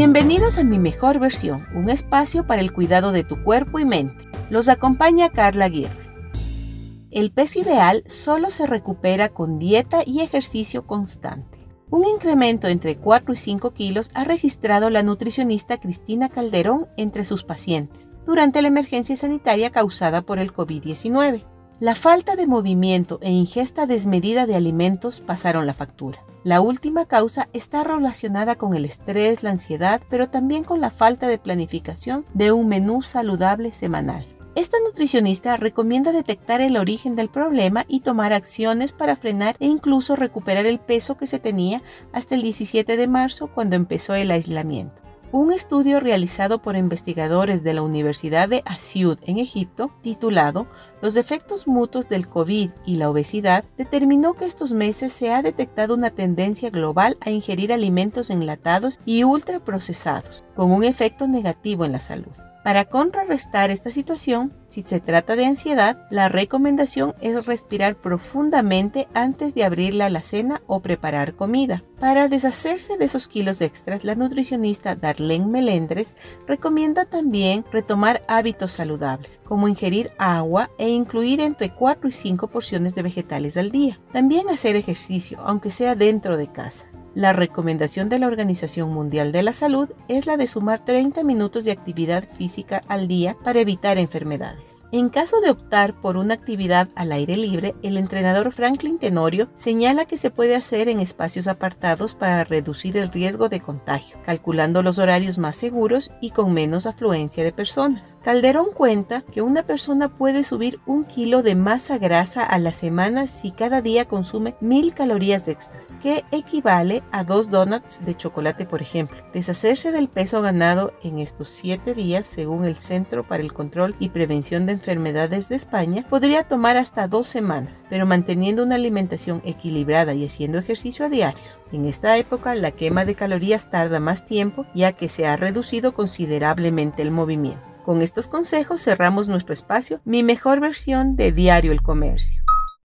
Bienvenidos a mi mejor versión, un espacio para el cuidado de tu cuerpo y mente. Los acompaña Carla Aguirre. El peso ideal solo se recupera con dieta y ejercicio constante. Un incremento entre 4 y 5 kilos ha registrado la nutricionista Cristina Calderón entre sus pacientes durante la emergencia sanitaria causada por el COVID-19. La falta de movimiento e ingesta desmedida de alimentos pasaron la factura. La última causa está relacionada con el estrés, la ansiedad, pero también con la falta de planificación de un menú saludable semanal. Esta nutricionista recomienda detectar el origen del problema y tomar acciones para frenar e incluso recuperar el peso que se tenía hasta el 17 de marzo cuando empezó el aislamiento. Un estudio realizado por investigadores de la Universidad de Asyut en Egipto, titulado Los efectos mutuos del COVID y la obesidad, determinó que estos meses se ha detectado una tendencia global a ingerir alimentos enlatados y ultraprocesados, con un efecto negativo en la salud. Para contrarrestar esta situación, si se trata de ansiedad, la recomendación es respirar profundamente antes de abrir la alacena o preparar comida. Para deshacerse de esos kilos extras, la nutricionista Darlene Melendres recomienda también retomar hábitos saludables, como ingerir agua e incluir entre 4 y 5 porciones de vegetales al día. También hacer ejercicio, aunque sea dentro de casa. La recomendación de la Organización Mundial de la Salud es la de sumar 30 minutos de actividad física al día para evitar enfermedades. En caso de optar por una actividad al aire libre, el entrenador Franklin Tenorio señala que se puede hacer en espacios apartados para reducir el riesgo de contagio, calculando los horarios más seguros y con menos afluencia de personas. Calderón cuenta que una persona puede subir un kilo de masa grasa a la semana si cada día consume mil calorías extras, que equivale a dos donuts de chocolate, por ejemplo. Deshacerse del peso ganado en estos siete días, según el Centro para el Control y Prevención de enfermedades de España podría tomar hasta dos semanas, pero manteniendo una alimentación equilibrada y haciendo ejercicio a diario. En esta época la quema de calorías tarda más tiempo ya que se ha reducido considerablemente el movimiento. Con estos consejos cerramos nuestro espacio, mi mejor versión de Diario El Comercio.